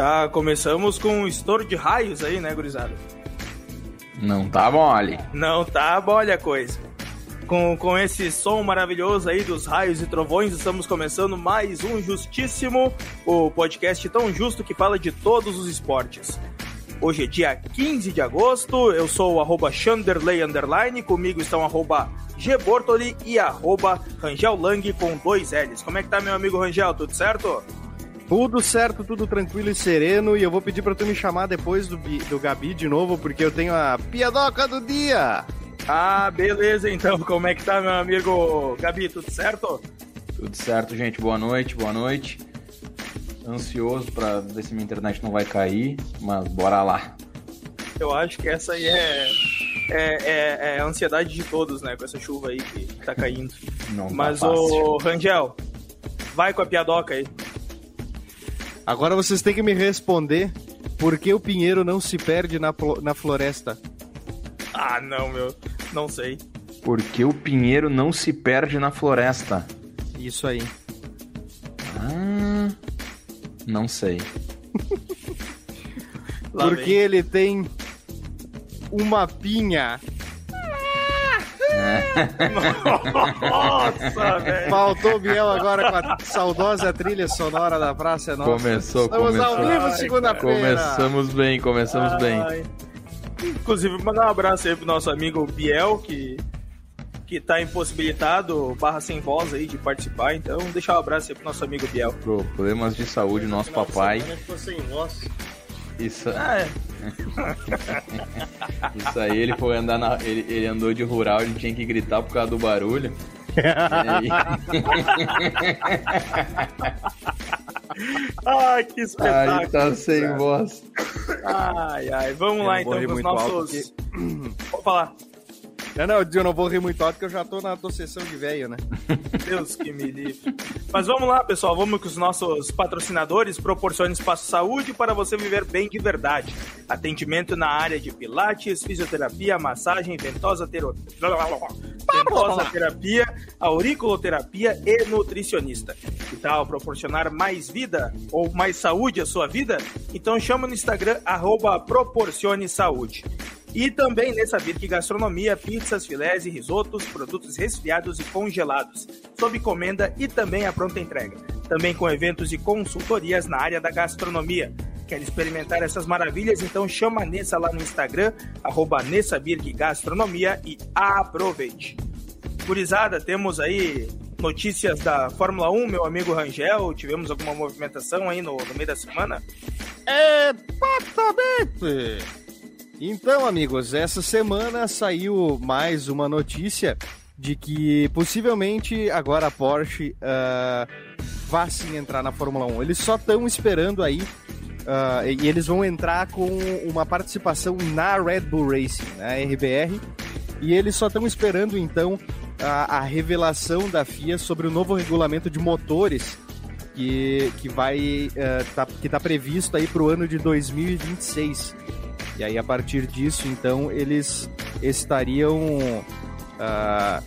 Já começamos com um estouro de raios aí, né, gurizada? Não tá mole. Não tá mole a coisa. Com, com esse som maravilhoso aí dos raios e trovões, estamos começando mais um Justíssimo, o podcast tão justo que fala de todos os esportes. Hoje é dia 15 de agosto, eu sou o arroba Chanderley Underline, comigo estão arroba Gbortoli e arroba Rangel Lang com dois L's. Como é que tá, meu amigo Rangel? Tudo certo? Tudo certo, tudo tranquilo e sereno. E eu vou pedir pra tu me chamar depois do, do Gabi de novo, porque eu tenho a piadoca do dia. Ah, beleza então. Como é que tá, meu amigo Gabi? Tudo certo? Tudo certo, gente. Boa noite, boa noite ansioso para ver se minha internet não vai cair, mas bora lá. Eu acho que essa aí é, é, é, é a ansiedade de todos, né? Com essa chuva aí que tá caindo. Não tá mas, tá ô Rangel, vai com a piadoca aí. Agora vocês têm que me responder por que o pinheiro não se perde na, na floresta. Ah, não, meu. Não sei. Por que o pinheiro não se perde na floresta? Isso aí. Ah, não sei. Porque ele tem uma pinha. Nossa, velho. Faltou o Biel agora com a saudosa trilha sonora da Praça Nossa. Começou, Estamos começou. ao vivo segunda-feira. Começamos bem, começamos Ai. bem. Inclusive, mandar um abraço aí pro nosso amigo Biel, que que tá impossibilitado, barra sem voz aí de participar. Então, deixar um abraço aí pro nosso amigo Biel. Problemas de saúde, nosso papai. sem voz. Isso. Ah, é. Isso aí, ele foi andar na. Ele, ele andou de rural, ele tinha que gritar por causa do barulho. ai, que espetáculo. Ai, tá sem voz. Ai, ai. Vamos Eu lá então com os nossos. Vou falar. Não, não, eu não vou rir muito alto porque eu já tô na tua sessão de velho, né? Deus que me livre. Mas vamos lá, pessoal. Vamos com os nossos patrocinadores. Proporcione espaço saúde para você viver bem de verdade. Atendimento na área de pilates, fisioterapia, massagem, ventosa, tero... ventosa terapia, auriculoterapia e nutricionista. Que tal proporcionar mais vida ou mais saúde à sua vida? Então chama no Instagram, arroba proporcione saúde. E também nessa Birk Gastronomia, pizzas, filés e risotos, produtos resfriados e congelados, sob encomenda e também a pronta entrega. Também com eventos e consultorias na área da gastronomia. Quer experimentar essas maravilhas? Então chama a Nessa lá no Instagram, arroba Nessa Birk Gastronomia e aproveite. Gurizada, temos aí notícias da Fórmula 1, meu amigo Rangel. Tivemos alguma movimentação aí no, no meio da semana? Exatamente! Então, amigos, essa semana saiu mais uma notícia de que possivelmente agora a Porsche uh, vá sim entrar na Fórmula 1. Eles só estão esperando aí uh, e eles vão entrar com uma participação na Red Bull Racing, na RBR, e eles só estão esperando então a, a, revelação da FIA sobre o novo regulamento de motores que, que vai uh, tá, que está previsto aí para o ano de 2026. E aí, a partir disso, então, eles estariam uh,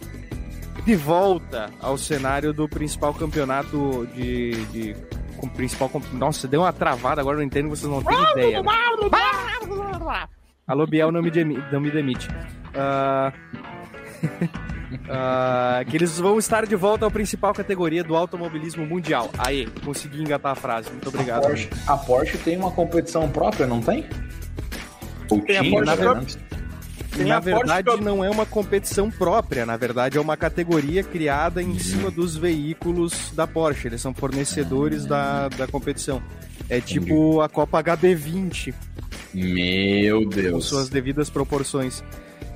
de volta ao cenário do principal campeonato de. de com principal. Nossa, deu uma travada agora, não entendo, vocês não têm ideia. Né? Alô, Biel, não me, demite. Não me demite. Uh, uh, que eles vão estar de volta à principal categoria do automobilismo mundial. Aí, consegui engatar a frase. Muito obrigado. A Porsche, a Porsche tem uma competição própria, não tem? Porsche na verdade, na verdade não é uma competição própria, na verdade é uma categoria criada em cima dos veículos da Porsche. Eles são fornecedores da, da competição. É tipo a Copa HB20. Meu Deus. Com suas devidas proporções.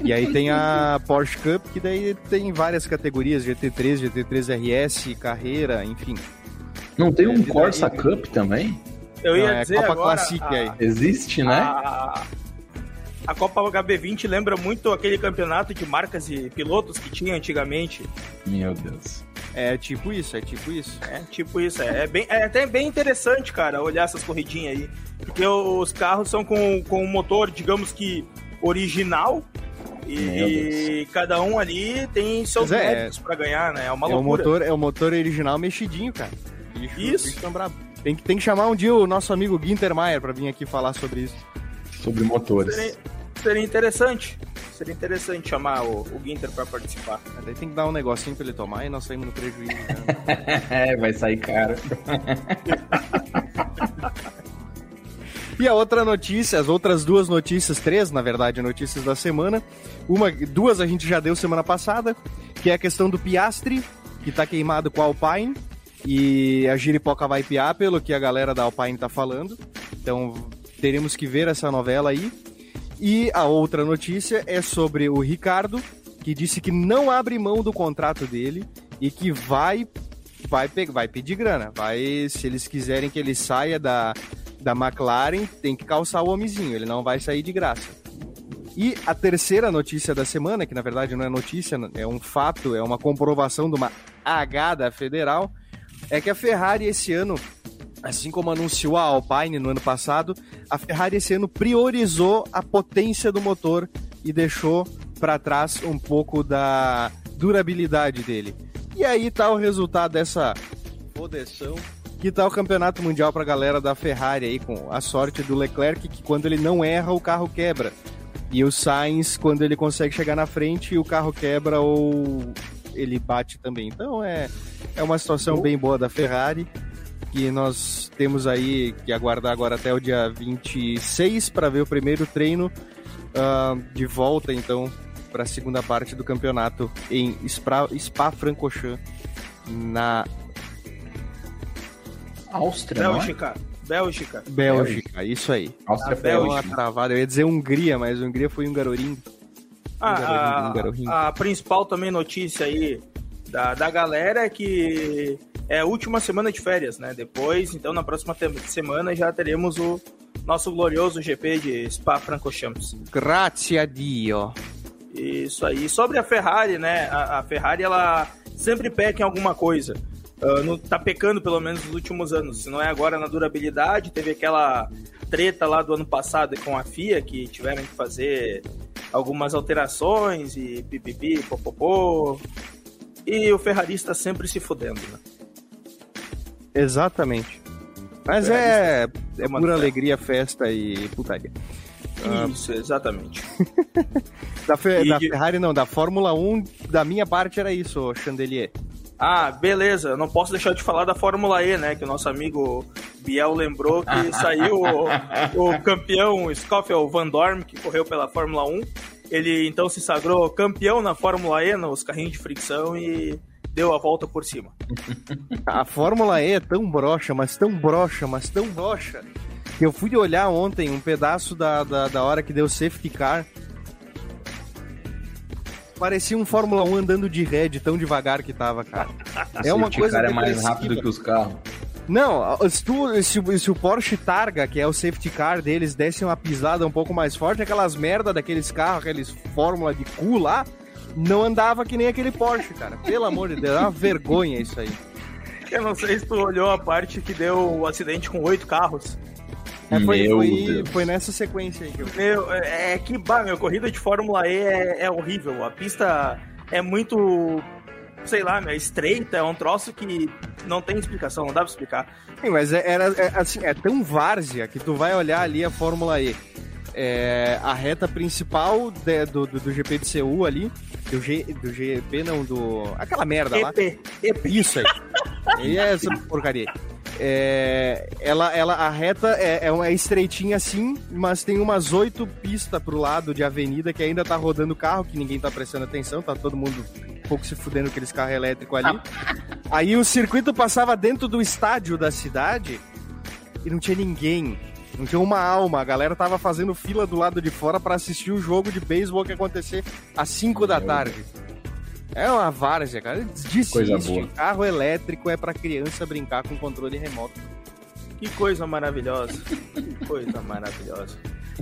E aí tem a Porsche Cup, que daí tem várias categorias, GT3, GT3 RS, carreira, enfim. Não tem um Corsa daí... Cup também? Eu ia Não, é dizer Copa agora, Classic a... aí. Existe, né? A, a Copa HB20 lembra muito aquele campeonato de marcas e pilotos que tinha antigamente. Meu Deus. É tipo isso, é tipo isso. É tipo isso, é, é, bem, é até bem interessante, cara, olhar essas corridinhas aí. Porque os carros são com, com um motor, digamos que original, e cada um ali tem seus é, méritos para ganhar, né? É uma é loucura. O motor, é o motor original mexidinho, cara. Bicho, Isso. Bicho bravo. Tem que, tem que chamar um dia o nosso amigo Ginter Maier pra vir aqui falar sobre isso. Sobre motores. Seria, seria interessante. Seria interessante chamar o, o Ginter pra participar. Daí tem que dar um negocinho pra ele tomar e nós saímos no prejuízo. Né? é, vai sair caro. E a outra notícia, as outras duas notícias, três, na verdade, notícias da semana. Uma, duas a gente já deu semana passada, que é a questão do Piastre, que tá queimado com a Alpine. E a giripoca vai piar, pelo que a galera da Alpine tá falando. Então teremos que ver essa novela aí. E a outra notícia é sobre o Ricardo, que disse que não abre mão do contrato dele e que vai vai, vai pedir grana. Vai, se eles quiserem que ele saia da, da McLaren, tem que calçar o homenzinho, ele não vai sair de graça. E a terceira notícia da semana, que na verdade não é notícia, é um fato, é uma comprovação de uma H da federal, é que a Ferrari esse ano, assim como anunciou a Alpine no ano passado, a Ferrari esse ano priorizou a potência do motor e deixou para trás um pouco da durabilidade dele. E aí tá o resultado dessa fodeção que tá o campeonato mundial pra galera da Ferrari aí, com a sorte do Leclerc, que quando ele não erra, o carro quebra. E o Sainz, quando ele consegue chegar na frente, o carro quebra ou ele bate também. Então é, é uma situação bem boa da Ferrari. Que nós temos aí que aguardar agora até o dia 26 para ver o primeiro treino uh, de volta, então, para a segunda parte do campeonato em Spa-Francorchamps, na Áustria, Bélgica. Bélgica. Bélgica, isso aí. Áustria, Bélgica. travada. Eu ia dizer Hungria, mas Hungria foi Hungaroring. Ah, a, a, principal também notícia aí da, da galera é que é a última semana de férias, né? Depois, então, na próxima semana já teremos o nosso glorioso GP de Spa-Francorchamps. Grazie a Dio. Isso aí. Sobre a Ferrari, né? A, a Ferrari, ela sempre peca em alguma coisa. Uh, no, tá pecando pelo menos nos últimos anos. Se não é agora na durabilidade, teve aquela treta lá do ano passado com a FIA que tiveram que fazer algumas alterações e pipipi, popopô. E o ferrarista sempre se fudendo, né? Exatamente. Mas é, é pura alegria, festa e putaria. Isso, exatamente. da, Fe, da Ferrari não, da Fórmula 1, da minha parte era isso, Chandelier. Ah, beleza. Não posso deixar de falar da Fórmula E, né? Que o nosso amigo Biel lembrou que saiu o, o campeão Scofield Van Dorn, que correu pela Fórmula 1. Ele então se sagrou campeão na Fórmula E, nos carrinhos de fricção e deu a volta por cima. A Fórmula E é tão broxa, mas tão broxa, mas tão broxa, que eu fui olhar ontem um pedaço da, da, da hora que deu safety car Parecia um Fórmula 1 andando de ré, de tão devagar que tava, cara. é uma coisa. O cara é mais rápido que os carros. Não, se, tu, se, se, o Porsche Targa, que é o safety car deles, desse uma pisada um pouco mais forte, aquelas merda daqueles carros, aqueles Fórmula de cu lá, não andava que nem aquele Porsche, cara. Pelo amor de Deus, é uma vergonha isso aí. Eu não sei se tu olhou a parte que deu o acidente com oito carros. É, foi, foi, foi, nessa sequência aí que eu. Meu, é, é que, bah, meu, corrida de Fórmula E é, é horrível. A pista é muito sei lá, meu, estreita, é um troço que não tem explicação, não dá pra explicar. Sim, mas é, era, é, assim, é tão várzea que tu vai olhar ali a Fórmula E. É, a reta principal de, do, do, do, GP de Seul ali, do, G, do GP não, do... aquela merda EP, lá. EP. Isso aí. e é essa porcaria. É, ela, ela, a reta é, é, uma estreitinha assim, mas tem umas oito pistas pro lado de avenida que ainda tá rodando carro, que ninguém tá prestando atenção, tá todo mundo um pouco se fudendo aqueles carros elétricos ali. Aí o circuito passava dentro do estádio da cidade e não tinha ninguém. Não tinha uma alma, a galera tava fazendo fila do lado de fora para assistir o jogo de beisebol que ia acontecer às 5 da tarde. É uma várzea, cara. Desiste. Coisa boa. Carro elétrico é para criança brincar com controle remoto. Que coisa maravilhosa. que coisa maravilhosa.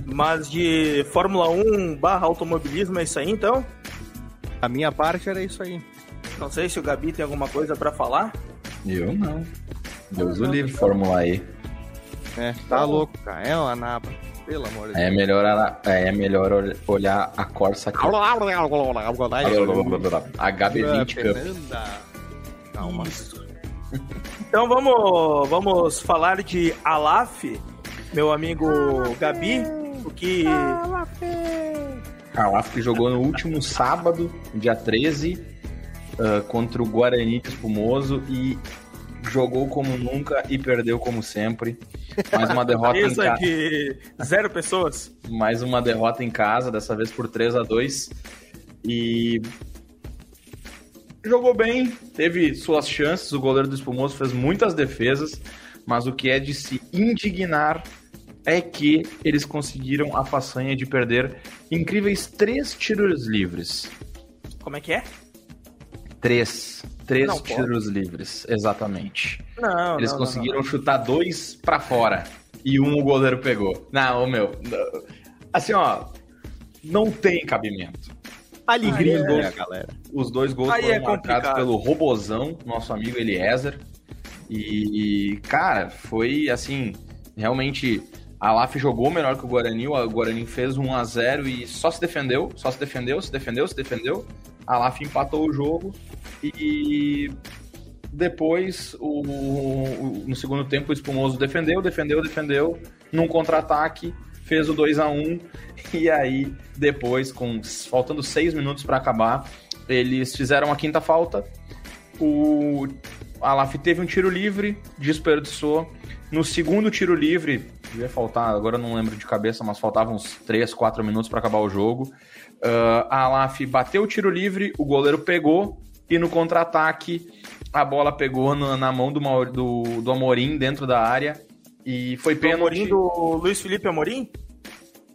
Mas de Fórmula 1 barra automobilismo é isso aí, então? A minha parte era isso aí. Não sei se o Gabi tem alguma coisa para falar. Eu não. Deus o livre, Fórmula E. É, tá louco, cara. É uma naba. Pelo amor de Deus. É melhor, é melhor olhar a Corsa aqui. HB20 Cup. Calma. Então vamos, vamos falar de Alaf, meu amigo Gabi, o que... Alaf que jogou no último sábado, dia 13, uh, contra o Guarani Espumoso e jogou como nunca e perdeu como sempre. Mais uma derrota em casa. de zero pessoas. Mais uma derrota em casa, dessa vez por 3 a 2 E jogou bem, teve suas chances, o goleiro do Espumoso fez muitas defesas, mas o que é de se indignar é que eles conseguiram a façanha de perder incríveis três tiros livres. Como é que é? Três. Três não, tiros pode. livres, exatamente. Não, Eles não, conseguiram não, chutar dois para fora e um o goleiro pegou. Não, meu. Assim, ó, não tem cabimento. Alegria, os, gols, galera. Os dois gols Aí foram é marcados pelo Robozão, nosso amigo Eliezer. E, cara, foi assim, realmente a LAF jogou melhor que o Guarani, o Guarani fez 1 a 0 e só se defendeu, só se defendeu, se defendeu, se defendeu. A LAF empatou o jogo e depois, o, o, no segundo tempo, o Espumoso defendeu, defendeu, defendeu, num contra-ataque, fez o 2 a 1 e aí, depois, com faltando seis minutos para acabar, eles fizeram a quinta falta. O Alaf teve um tiro livre, desperdiçou. No segundo tiro livre, devia faltar, agora não lembro de cabeça, mas faltavam uns 3, 4 minutos para acabar o jogo. Uh, a Alaf bateu o tiro livre, o goleiro pegou, e no contra-ataque a bola pegou na, na mão do, do, do, Amorim dentro da área e foi pênalti. Amorim do Luiz Felipe Amorim?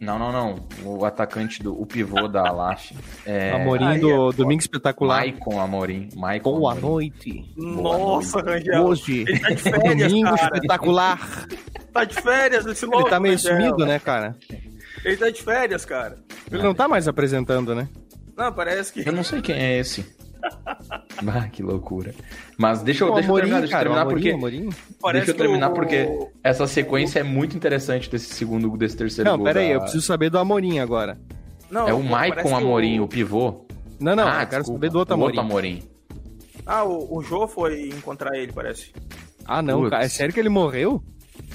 Não, não, não. O atacante do o pivô da Alaf. É... Amorim do é, Domingo Espetacular. Maicon Amorim. Maicon Boa Amorim. noite. Nossa, Rangel. Hoje. Ele tá de férias, Domingo cara. Espetacular. Tá de férias esse louco. Ele tá meio Rangel. sumido, né, cara? Ele tá de férias, cara. Ele não tá mais apresentando, né? Não, parece que. Eu não sei quem é esse. ah, que loucura. Mas deixa eu, O deixa eu terminar, deixa eu o terminar porque. Amorim. Deixa eu terminar o- porque essa sequência é muito interessante desse segundo, desse terceiro Não, gol. pera aí, da- eu preciso saber do Amorim agora. Não, É o Maicon Amorim, o pivô. Não, não, ah, eu quero desculpa, saber do outro o Amorim. Amorim. Ah, o, o Jô foi encontrar ele, parece. Ah, não, Putz. cara, é sério que ele morreu?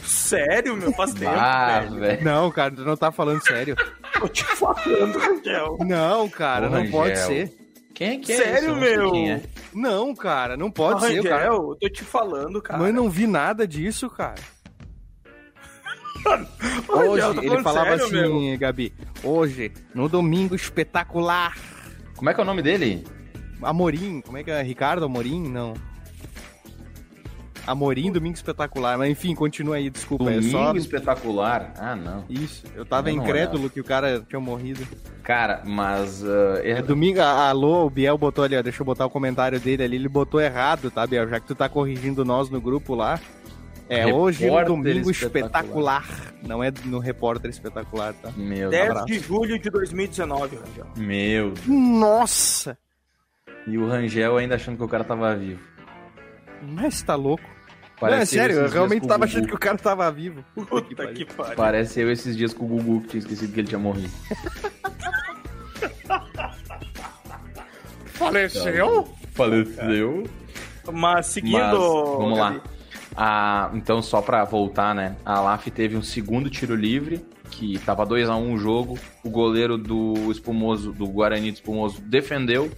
Sério, meu? Faz tempo, Ah, velho. velho. Não, cara, tu não tá falando sério. Tô te falando, Rangel. Não, cara, Ô, não pode ser. Quem é que é Sério, não meu? é. Não, cara, não pode ser, Rangel, cara. eu tô te falando, cara. Mas eu não vi nada disso, cara. Rangel, Hoje, ele falava sério, assim, meu. Gabi, hoje, no domingo espetacular, Como é que é o nome dele? Amorim, como é que é? Ricardo Amorim? Não. Amorim, domingo espetacular. Mas enfim, continua aí, desculpa. Domingo É só espetacular. Ah, não. isso. Eu tava Eu incrédulo que o cara tinha morrido. Cara, mas. ah, É é- domingo, alô, o Biel botou ali, ó, deixa eu botar o comentário dele ali, ele botou errado, tá, Biel? Já que tu tá corrigindo nós no grupo lá. É Repórter hoje no domingo espetacular. espetacular. Não é no repórter espetacular, tá? Meu 10 Deus. de julho de 2019, Rangel. Meu Deus. Nossa! E o Rangel ainda achando que o cara tava vivo. Mas tá louco. Parece não, é sério, eu realmente tava achando que o cara tava vivo. Puta que pariu. Parece eu esses dias com o Gugu que tinha esquecido que ele tinha morrido. Faleceu? Faleceu. Mas seguindo. Mas, vamos lá. Ah, então, só pra voltar, né? A Laf teve um segundo tiro livre, que tava 2 a 1 o jogo. O goleiro do Espumoso, do Guarani do Espumoso, defendeu.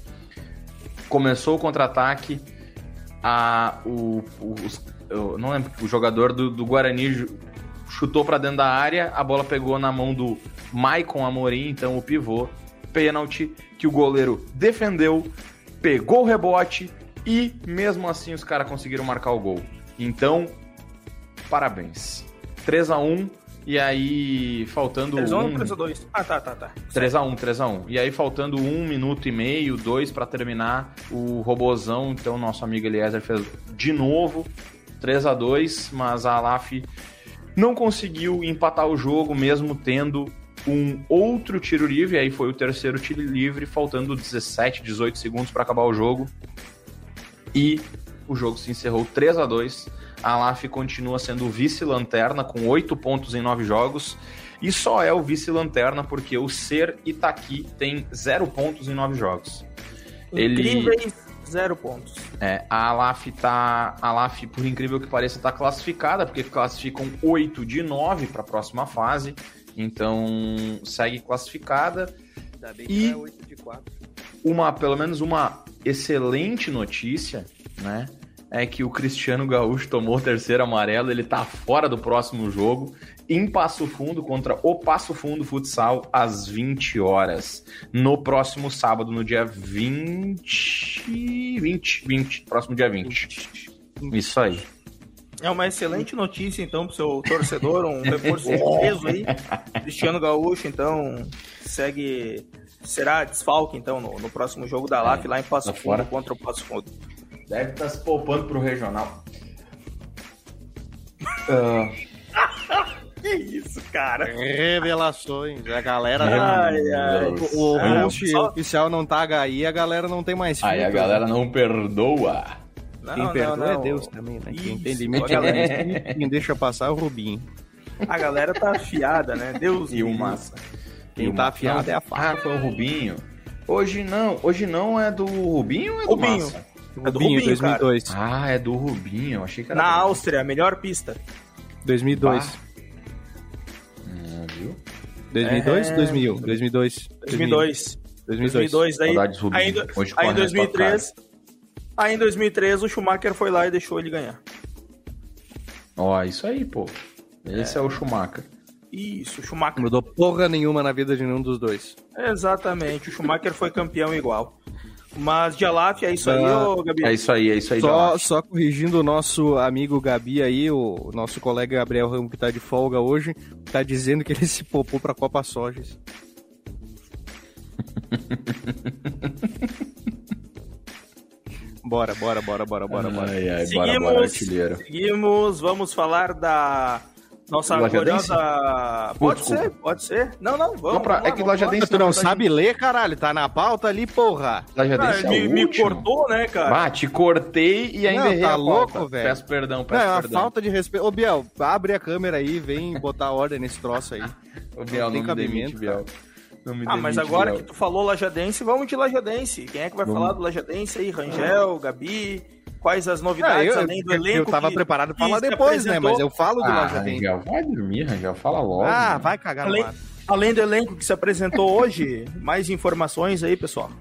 Começou o contra-ataque. A, o, o- os- eu não lembro, o jogador do, do Guarani chutou pra dentro da área, a bola pegou na mão do Maicon Amorim, então o pivô. Pênalti que o goleiro defendeu, pegou o rebote e mesmo assim os caras conseguiram marcar o gol. Então, parabéns. 3 a 1 e aí faltando 3 ou um... 3 ou 2? Ah, tá, tá, tá. 3x1, 3x1. E aí, faltando um minuto e meio, dois pra terminar, o Robozão, então, nosso amigo Eliezer fez de novo 3x2, mas a Alaf não conseguiu empatar o jogo, mesmo tendo um outro tiro livre, aí foi o terceiro tiro livre, faltando 17, 18 segundos para acabar o jogo. E o jogo se encerrou 3 a 2 A Alaf continua sendo o vice-lanterna com 8 pontos em 9 jogos. E só é o vice-lanterna porque o Ser Itaqui tem 0 pontos em 9 jogos. Ele- Incríveis Zero pontos. É, a Alaf tá. A Alaf, por incrível que pareça, tá classificada, porque classificam 8 de 9 para a próxima fase. Então segue classificada. Ainda bem E- é 8 de 4. Uma, pelo menos uma excelente notícia, né? É que o Cristiano Gaúcho tomou o terceiro amarelo, ele tá fora do próximo jogo, em Passo Fundo, contra o Passo Fundo Futsal, às 20 horas. No próximo sábado, no dia 20. 20, 20, próximo dia 20. Isso aí. É uma excelente notícia, então, pro seu torcedor, um reforço peso aí. Cristiano Gaúcho, então, segue. Será desfalque, então, no, no próximo jogo da LAF, lá em Passo tá Fundo, fora. contra o Passo Fundo. Deve estar se poupando pro regional. Ah, Que isso, cara? Revelações. A galera. Ai, ai. O, o Ah, host só- oficial não tá HI, a galera não tem mais aí a filtro. galera não perdoa. Não, Quem não, perdoa não. é Deus também, né? Quem Isso, tem limite é Deus. Quem deixa passar é o Rubinho. A galera tá afiada, né? Deus E o Massa. Quem E tá afiado é a faca. Ah, foi o Rubinho. Hoje não, hoje não é do Rubinho ou é do Rubinho. Massa? É do Rubinho, Rubinho, 2002. Ah, é do Rubinho. Eu achei que era Na do... Áustria, a melhor pista. 2002. Ah, viu? 2002? É. 2000? 2002. 2002. 2002. 2002, daí. Rubinho. Aí, aí em corre na 2003. Aí em 2003 o Schumacher foi lá e deixou ele ganhar. Ó, isso aí, pô. Esse é, o Schumacher. Isso, o Schumacher. Não mudou porra nenhuma na vida de nenhum dos dois. Exatamente, o Schumacher foi campeão igual. Mas de Alaf é isso aí, Ah, ô Gabi. É isso aí, é isso aí. Só, só corrigindo o nosso amigo Gabi aí, o nosso colega Gabriel Ramos que tá de folga hoje, tá dizendo que ele se popou pra Copa Sojas. Bora, bora, bora, bora, bora, bora. Ai, ai, bora, Seguimos, bora, artilheiro. seguimos, vamos falar da nossa Lajadense? gloriosa... Pô, Pode desculpa. ser, pode ser. Não, não, vamos. Não, pra- vamos é que. Lajadense Tu não sabe ler, caralho? Tá na pauta ali, porra. Lajadense Ah, é me, me cortou, né, cara? Ah, te cortei e ainda Não, errei tá a louco, velho. Peço perdão, Não, peço é uma perdão. falta de respeito. Ô, Biel, abre a câmera aí, vem botar ordem nesse troço aí. Ô, Biel, Não tem não me demite, cabimento, Biel. Não me Ah, mas demite, agora Biel. que tu falou Lajadense, vamos de Lajadense. Quem é que vai Vamos. falar do Lajadense aí? Rangel, Gabi? Quais as novidades Ah, eu, além do elenco? eu tava que- preparado pra que falar depois, né? Mas eu falo do Ah, Lajadense. Rangel, vai dormir, Rangel. Fala logo. Ah, né? vai cagar no Além, ar. além do elenco que se apresentou hoje, mais informações aí, pessoal.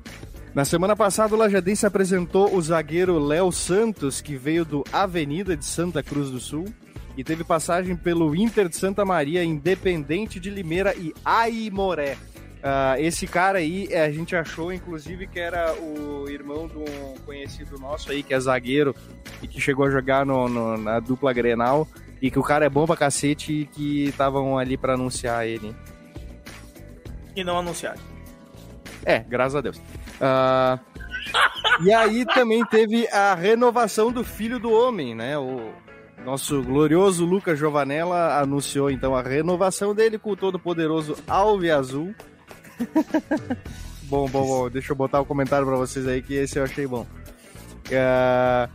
Na semana passada, o Lajadense apresentou o zagueiro Léo Santos, que veio do Avenida de Santa Cruz do Sul e teve passagem pelo Inter de Santa Maria, Independente de Limeira e Aimoré. Ah, esse cara aí, eh, a gente achou, inclusive, que era o irmão de um conhecido nosso aí, que é zagueiro e que chegou a jogar no- no- na dupla Grenal e que o cara é bom pra cacete e que estavam ali pra anunciar ele. E não anunciaram. É, graças a Deus. Ah, e aí também teve a renovação do Filho do Homem, né? O nosso glorioso Lucas Giovanella anunciou então a renovação dele com o todo-poderoso Alve Azul. bom, bom, bom. Deixa eu botar o comentário pra vocês aí que esse eu achei bom. Ah,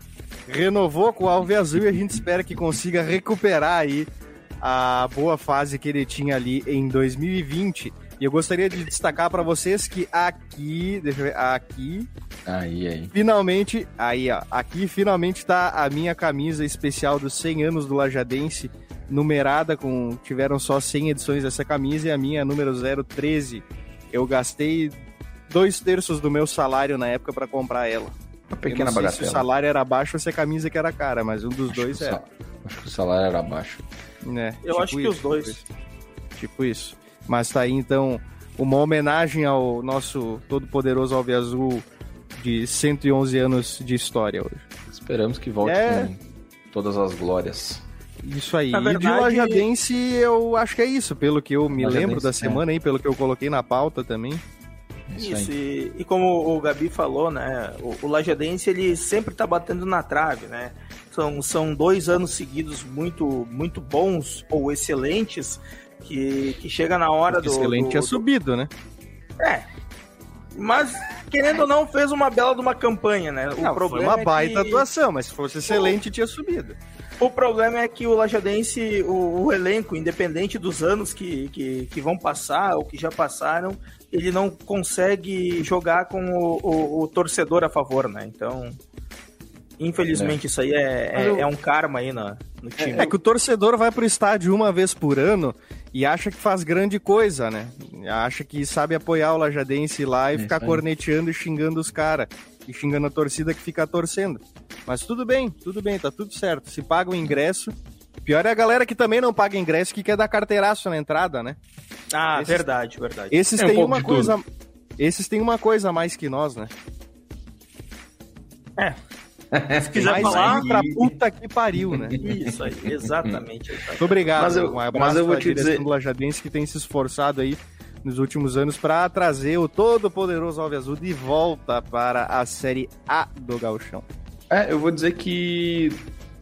renovou com o Alve Azul e a gente espera que consiga recuperar aí a boa fase que ele tinha ali em 2020. E eu gostaria de destacar para vocês que aqui, deixa eu ver, aqui, Aí, aí. finalmente, aí ó, aqui finalmente tá a minha camisa especial dos 100 anos do Lajadense, numerada com, tiveram só 100 edições dessa camisa e a minha é número 013. Eu gastei dois terços do meu salário na época para comprar ela. Uma Eu pequena não sei se o bagatela. salário era baixo ou se a camisa que era cara, mas um dos Acho dois era. sal- Acho que o salário era baixo. né? Eu acho que os dois. Tipo isso. Tipo isso. Mas tá aí então uma homenagem ao nosso todo-poderoso Alve Azul de 111 anos de história hoje. Esperamos que volte É. com todas as glórias. Isso aí. Na E de verdade- Lajadense, eu acho que é isso, pelo que eu me lembro da é. semana aí, pelo que eu coloquei na pauta também. Isso, e, e como o Gabi falou, né, o, o Lajadense ele sempre tá batendo na trave, né? São, são dois anos seguidos muito, muito bons ou excelentes que, que chega na hora do... Excelente do, é do- subido, né? É. Mas, querendo ou não, fez uma bela de uma campanha, né? O não, problema foi uma baita é que... atuação, mas se fosse excelente, tinha subido. O problema é que o Lajadense, o, o elenco, independente dos anos que, que, que, vão passar ou que já passaram, ele não consegue jogar com o, o, o torcedor a favor, né? Então, infelizmente, é. isso aí é, é, eu... é, um karma aí no, no time. É, é que o torcedor vai pro estádio uma vez por ano e acha que faz grande coisa, né? Acha que sabe apoiar o Lajadense lá e é ficar corneteando e xingando os caras. E xingando a torcida que fica torcendo. Mas tudo bem, tudo bem, tá tudo certo. Se paga o ingresso. Pior é a galera que também não paga ingresso, que quer dar carteiraço na entrada, né? Ah, esses, verdade, verdade. Esses é têm um uma coisa. Tudo. Esses têm uma coisa a mais que nós, né? É, se quiser mas falar, pra puta que pariu, né? Isso aí, exatamente. Muito obrigado. Mas eu, um abraço mas eu vou te dizer... do Lajadense que tem se esforçado aí nos últimos anos para trazer o todo poderoso Alves Azul de volta para a Série A do Gauchão. É, eu vou dizer que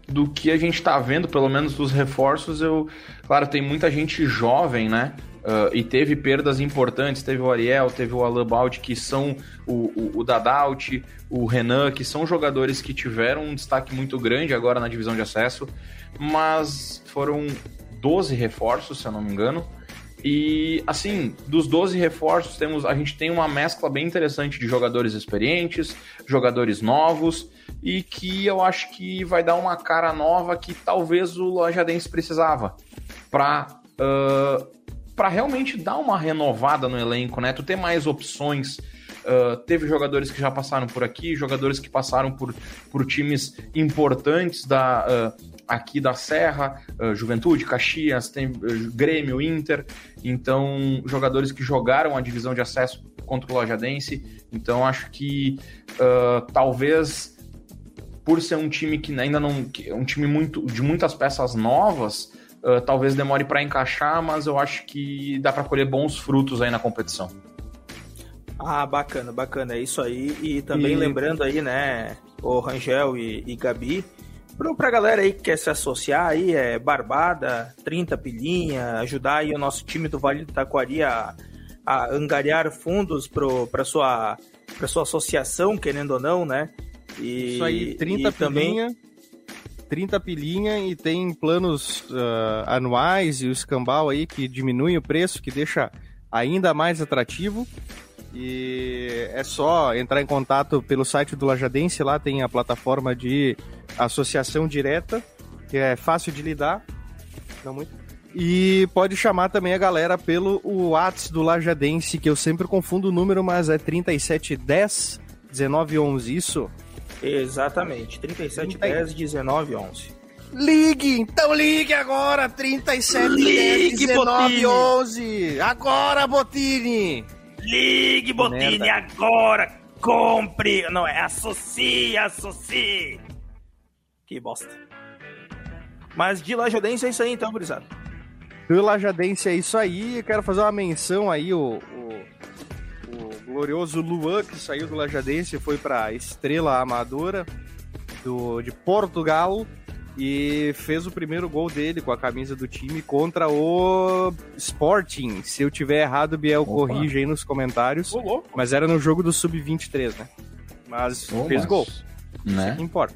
do que a gente está vendo, pelo menos dos reforços, eu, claro, tem muita gente jovem, né? Uh, e teve perdas importantes, teve o Ariel, teve o Alain Baldi, que são o, o, o o Renan, que são jogadores que tiveram um destaque muito grande agora na divisão de acesso, mas foram 12 reforços, se eu não me engano. E assim, dos 12 reforços, temos, a gente tem uma mescla bem interessante de jogadores experientes, jogadores novos, e que eu acho que vai dar uma cara nova que talvez o Lajadense precisava para uh, para realmente dar uma renovada no elenco, né? Tu ter mais opções. Uh, teve jogadores que já passaram por aqui, jogadores que passaram por, por times importantes da, uh, aqui da Serra, uh, Juventude, Caxias, tem Grêmio, Inter. Então, jogadores que jogaram a divisão de acesso contra o Lojadense. Então, acho que talvez por ser um time que ainda não. um time muito, de muitas peças novas Uh, talvez demore para encaixar, mas eu acho que dá para colher bons frutos aí na competição. Ah, bacana, bacana, é isso aí. E também e... lembrando aí, né, o Rangel e, e Gabi, pra galera aí que quer se associar aí, é Barbada, 30 pilinha, ajudar aí o nosso time do Vale do Taquari a, a angariar fundos pro, pra, sua, pra sua associação, querendo ou não, né? E, Isso aí, 30 e pilinha. Também 30 pilinha e tem planos uh, anuais e o escambau aí que diminui o preço, que deixa ainda mais atrativo. E é só entrar em contato pelo site do Lajadense, lá tem a plataforma de associação direta, que é fácil de lidar. Não muito. E pode chamar também a galera pelo WhatsApp do Lajadense, que eu sempre confundo o número, mas é 3710 1911, isso? Exatamente. 37 10 19 11. Ligue! Então ligue agora! 37 ligue, 10 19 Botini. 11! Agora, Botini! Ligue, Botini, Merda. agora! Compre! Não, é associe, associe! Que bosta. Mas de Lajadense é isso aí então, gurizada. De Lajadense é isso aí. Eu quero fazer uma menção aí, o, o glorioso Luan, que saiu do Lajadense e foi para Estrela Amadora do, de Portugal e fez o primeiro gol dele com a camisa do time contra o Sporting. Se eu tiver errado, Biel, Opa. corrige aí nos comentários. Mas era no jogo do Sub-23, né? Mas fez gol. Né? Isso que importa.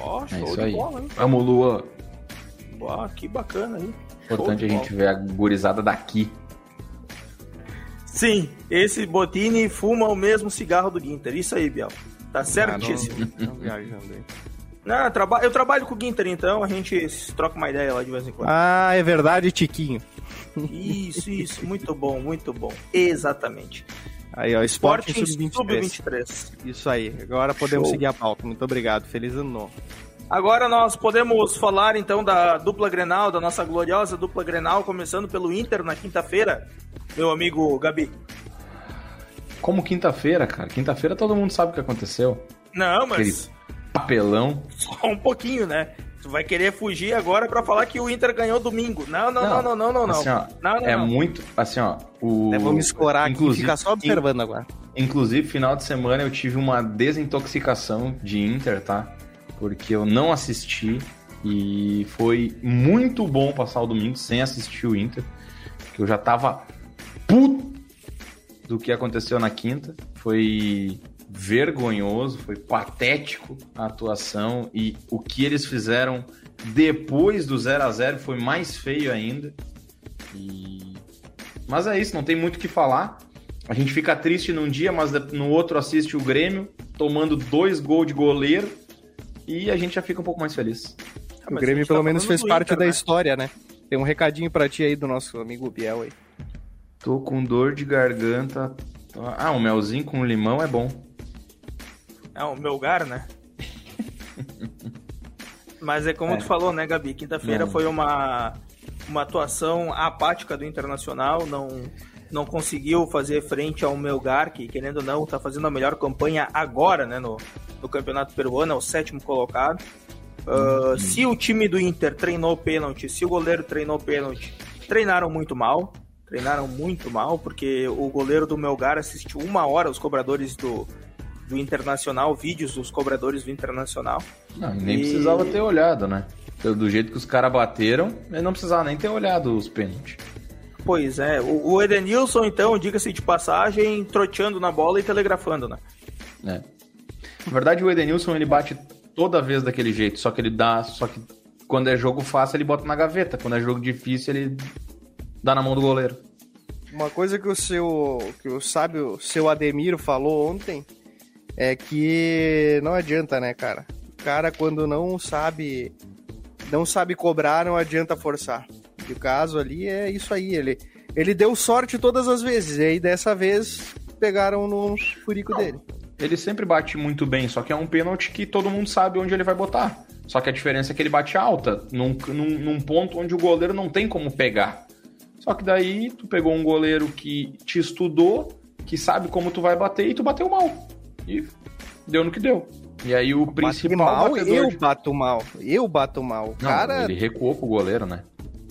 Boa, é isso aí. Bola, Vamos, Luan. Boa, que bacana aí. Importante a gente ver a gurizada daqui. Sim, esse Botini fuma o mesmo cigarro do Ginter. Isso aí, Biel. Tá certíssimo. Ah, não, não viajando aí. Não, eu, traba eu trabalho com o Ginter, então a gente troca uma ideia lá de vez em quando. Ah, é verdade, Tiquinho. Isso, isso, muito bom, muito bom. Exatamente. Aí, ó, Sporting, Sub-23. Sub isso aí, agora podemos Show. seguir a pauta. Muito obrigado, feliz ano novo. Agora nós podemos falar então da dupla Grenal, da nossa gloriosa dupla Grenal, começando pelo Inter na quinta-feira, meu amigo Gabi. Como quinta-feira, cara? Quinta-feira todo mundo sabe o que aconteceu. Não, mas. Aquele papelão. Só um pouquinho, né? Tu vai querer fugir agora para falar que o Inter ganhou domingo. Não, não, não, não, não, não. não. Assim, ó, não, não é não. muito. Assim, ó. O... É, vou me escorar aqui e ficar só observando in... agora. Inclusive, final de semana eu tive uma desintoxicação de Inter, tá? porque eu não assisti e foi muito bom passar o domingo sem assistir o Inter, que eu já tava puto do que aconteceu na quinta. Foi vergonhoso, foi patético a atuação e o que eles fizeram depois do 0 a 0 foi mais feio ainda. E... Mas é isso, não tem muito o que falar. A gente fica triste num dia, mas no outro assiste o Grêmio tomando dois gols de goleiro e a gente já fica um pouco mais feliz. Ah, o Grêmio pelo tá menos fez parte Inter, da né? história, né? Tem um recadinho para ti aí do nosso amigo Biel aí. Tô com dor de garganta. Ah, um melzinho com limão é bom. É o meu lugar, né? Mas é como é. tu falou, né, Gabi? Quinta-feira foi uma, uma atuação apática do Internacional, não, não conseguiu fazer frente ao Melgar, que querendo ou não, tá fazendo a melhor campanha agora, né, no, no Campeonato Peruano, é o sétimo colocado. Uh, Se o time do Inter treinou pênalti, se o goleiro treinou pênalti, treinaram muito mal. Treinaram muito mal, porque o goleiro do Melgar assistiu uma hora os cobradores do, do Internacional, vídeos dos cobradores do Internacional. Não, nem e... precisava ter olhado, né? Do jeito que os caras bateram, ele não precisava nem ter olhado os pênaltis. Pois é, o, o Edenilson, então, diga-se de passagem, troteando na bola e telegrafando, né? É. Na verdade, o Edenilson ele bate toda vez daquele jeito, só que ele dá. Só que quando é jogo fácil, ele bota na gaveta. Quando é jogo difícil, ele dá na mão do goleiro. Uma coisa que o seu. que o sábio seu Ademiro falou ontem é que não adianta, né, cara? O cara quando não sabe. Não sabe cobrar, não adianta forçar. E o caso ali é isso aí. Ele, ele deu sorte todas as vezes. E aí dessa vez pegaram no furico dele. Ele sempre bate muito bem, só que é um pênalti que todo mundo sabe onde ele vai botar. Só que a diferença é que ele bate alta, num, num, num ponto onde o goleiro não tem como pegar. Só que daí tu pegou um goleiro que te estudou, que sabe como tu vai bater e tu bateu mal. E deu no que deu. E aí o principal mal, eu de... bato mal. Eu bato mal. O cara ele recuou pro goleiro, né?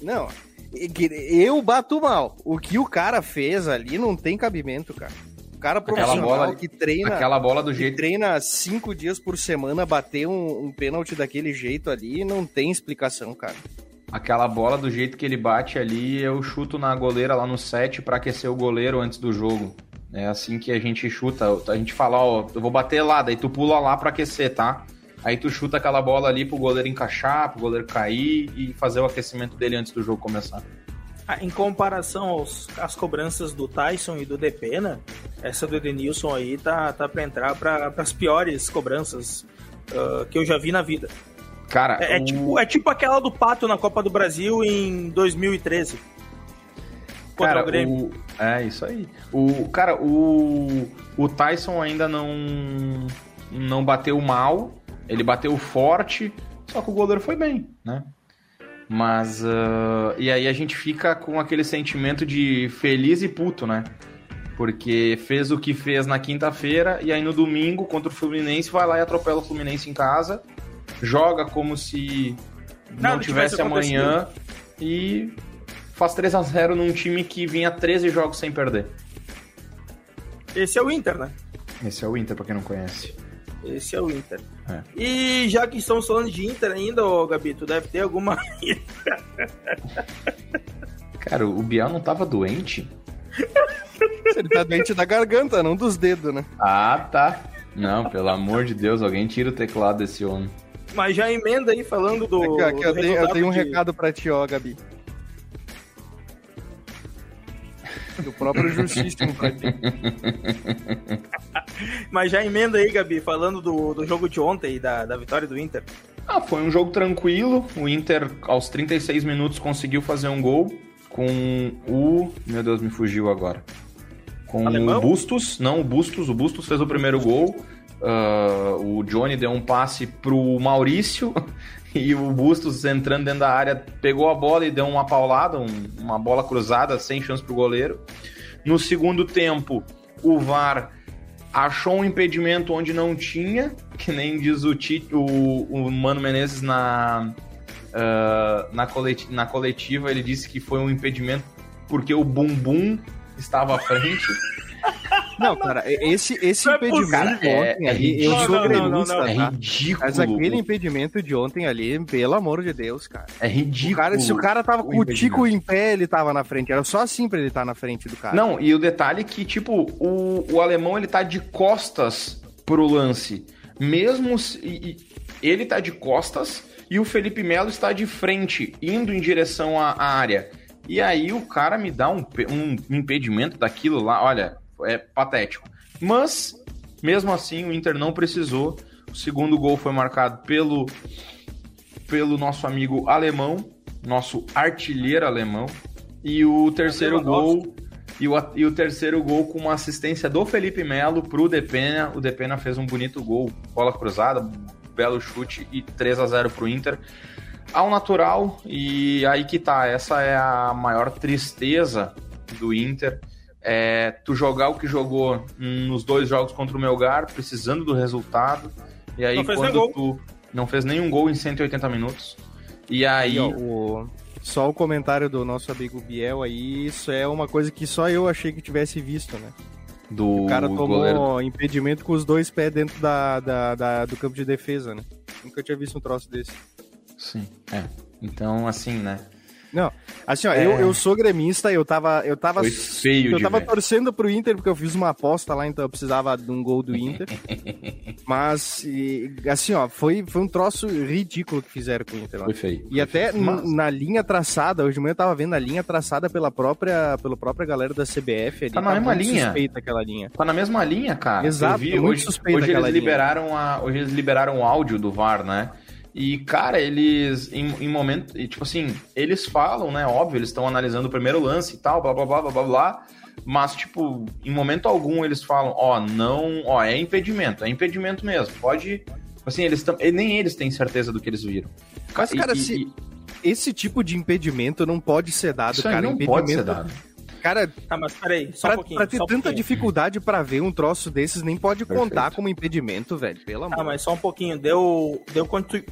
Não. Eu bato mal. O que o cara fez ali não tem cabimento, cara. O cara profissional aquela bola, que treina, aquela bola do jeito treina cinco dias por semana, bater um, um pênalti daquele jeito ali, não tem explicação, cara. Aquela bola do jeito que ele bate ali, eu chuto na goleira lá no set para aquecer o goleiro antes do jogo. É assim que a gente chuta. A gente fala, ó, eu vou bater lá, daí tu pula lá para aquecer, tá? Aí tu chuta aquela bola ali pro goleiro encaixar, pro goleiro cair e fazer o aquecimento dele antes do jogo começar. Ah, em comparação aos, às cobranças do Tyson e do Depena, essa do Edenilson aí tá, tá pra entrar para as piores cobranças uh, que eu já vi na vida. Cara, é, é o... tipo, é tipo aquela do Pato na Copa do Brasil em 2013. Contra cara, o Grêmio. O... É, isso aí. O, cara, o, o Tyson ainda não, não bateu mal, ele bateu forte, só que o goleiro foi bem, né? Mas. Uh, e aí a gente fica com aquele sentimento de feliz e puto, né? Porque fez o que fez na quinta-feira e aí no domingo contra o Fluminense vai lá e atropela o Fluminense em casa joga como se não, não tivesse, tivesse amanhã e faz 3 a 0 num time que vinha 13 jogos sem perder. Esse é o Inter, né? Esse é o Inter, pra quem não conhece. Esse é o Inter. É. E já que estamos falando de Inter ainda, ô Gabi, tu deve ter alguma. Cara, o Bial não tava doente? Ele tá doente da garganta, não dos dedos, né? Ah, tá. Não, pelo amor de Deus, alguém tira o teclado desse homem. Mas já emenda aí falando do. Aqui, aqui, eu, tenho, eu, tenho, um de... recado pra ti, ó, Gabi. Do próprio Justíssimo pra ti. Mas já emenda aí, Gabi, falando do, do jogo de ontem, da, da vitória do Inter. Ah, foi um jogo tranquilo. O Inter, aos 36 minutos, conseguiu fazer um gol com o. Meu Deus, me fugiu agora. Com Alemão? o Bustos. Não, o Bustos. O Bustos fez o primeiro gol. Uh, o Johnny deu um passe pro Maurício e o Bustos entrando dentro da área pegou a bola e deu uma paulada, um, uma bola cruzada sem chance pro goleiro. No segundo tempo, o VAR achou um impedimento onde não tinha, que nem diz o, Tite, o, o Mano Menezes na, uh, na, na coletiva, ele disse que foi um impedimento porque o bumbum estava à frente. Não, cara, esse, esse Não é impedimento de é- ontem é ali, eu ridículo. sou gremista, não, É tá? ridículo. Mas aquele impedimento de ontem ali, pelo amor de Deus, cara. É ridículo. O cara, se o cara tava o com o tico em pé, ele tava na frente. Era só assim pra ele estar na frente do cara. Não, e o detalhe é que, tipo, o, o alemão ele tá de costas pro lance. Mesmo se, e- ele tá de costas e o Felipe Melo está de frente, indo em direção à, à área. E aí o cara me dá um, um impedimento daquilo lá, olha, é patético. Mas, mesmo assim, o Inter não precisou. O segundo gol foi marcado pelo, pelo nosso amigo alemão, nosso artilheiro alemão. E o terceiro Lewandowski. gol. E o, e o terceiro gol com uma assistência do Felipe Melo pro Depena. O Depena fez um bonito gol, bola cruzada, belo chute e 3 a 0 pro Inter. Ao natural, e aí que tá, essa é a maior tristeza do Inter. É tu jogar o que jogou nos dois jogos contra o Melgar, precisando do resultado. E aí Não fez quando tu não fez nenhum gol em 180 minutos. E aí, o- Só o comentário do nosso amigo Biel aí, isso é uma coisa que só eu achei que tivesse visto, né? do O cara tomou goleiro impedimento com os dois pés dentro da, da- da- do campo de defesa, né? Nunca tinha visto um troço desse. Sim, é. Então, assim, né? Não, assim, ó, É. eu, eu sou gremista, eu tava. Eu tava, Foi feio eu de tava ver. torcendo pro Inter, porque eu fiz uma aposta lá, então eu precisava de um gol do Inter. Mas, e, assim, ó, foi, foi um troço ridículo que fizeram com o Inter lá. Foi feio. E até n- Mas- na linha traçada, hoje de manhã eu tava vendo a linha traçada pela própria, pela própria galera da CBF ali. Tá na mesma muito linha. suspeita aquela linha. Tá na mesma linha, cara. Exato, Eu vi, muito hoje, suspeita hoje eles linha. liberaram a, hoje eles liberaram o áudio do VAR, né? E, cara, eles, em, em momento, e, tipo assim, eles falam, né? Óbvio, eles estão analisando o primeiro lance e tal, blá, blá, blá, blá, blá, blá. Mas, tipo, em momento algum eles falam, ó, não, ó, é impedimento, é impedimento mesmo. Pode, assim, eles tam, e nem eles têm certeza do que eles viram. Mas, cara, e- se- e- esse tipo de impedimento não pode ser dado, isso cara. não impedimento, pode ser dado. Cara, Tá, mas peraí, só pra, um pouquinho. pra ter tanta pouquinho. dificuldade pra ver um troço desses, nem pode Perfeito. contar como impedimento, velho. Pelo amor. Ah, mas só um pouquinho. Deu, deu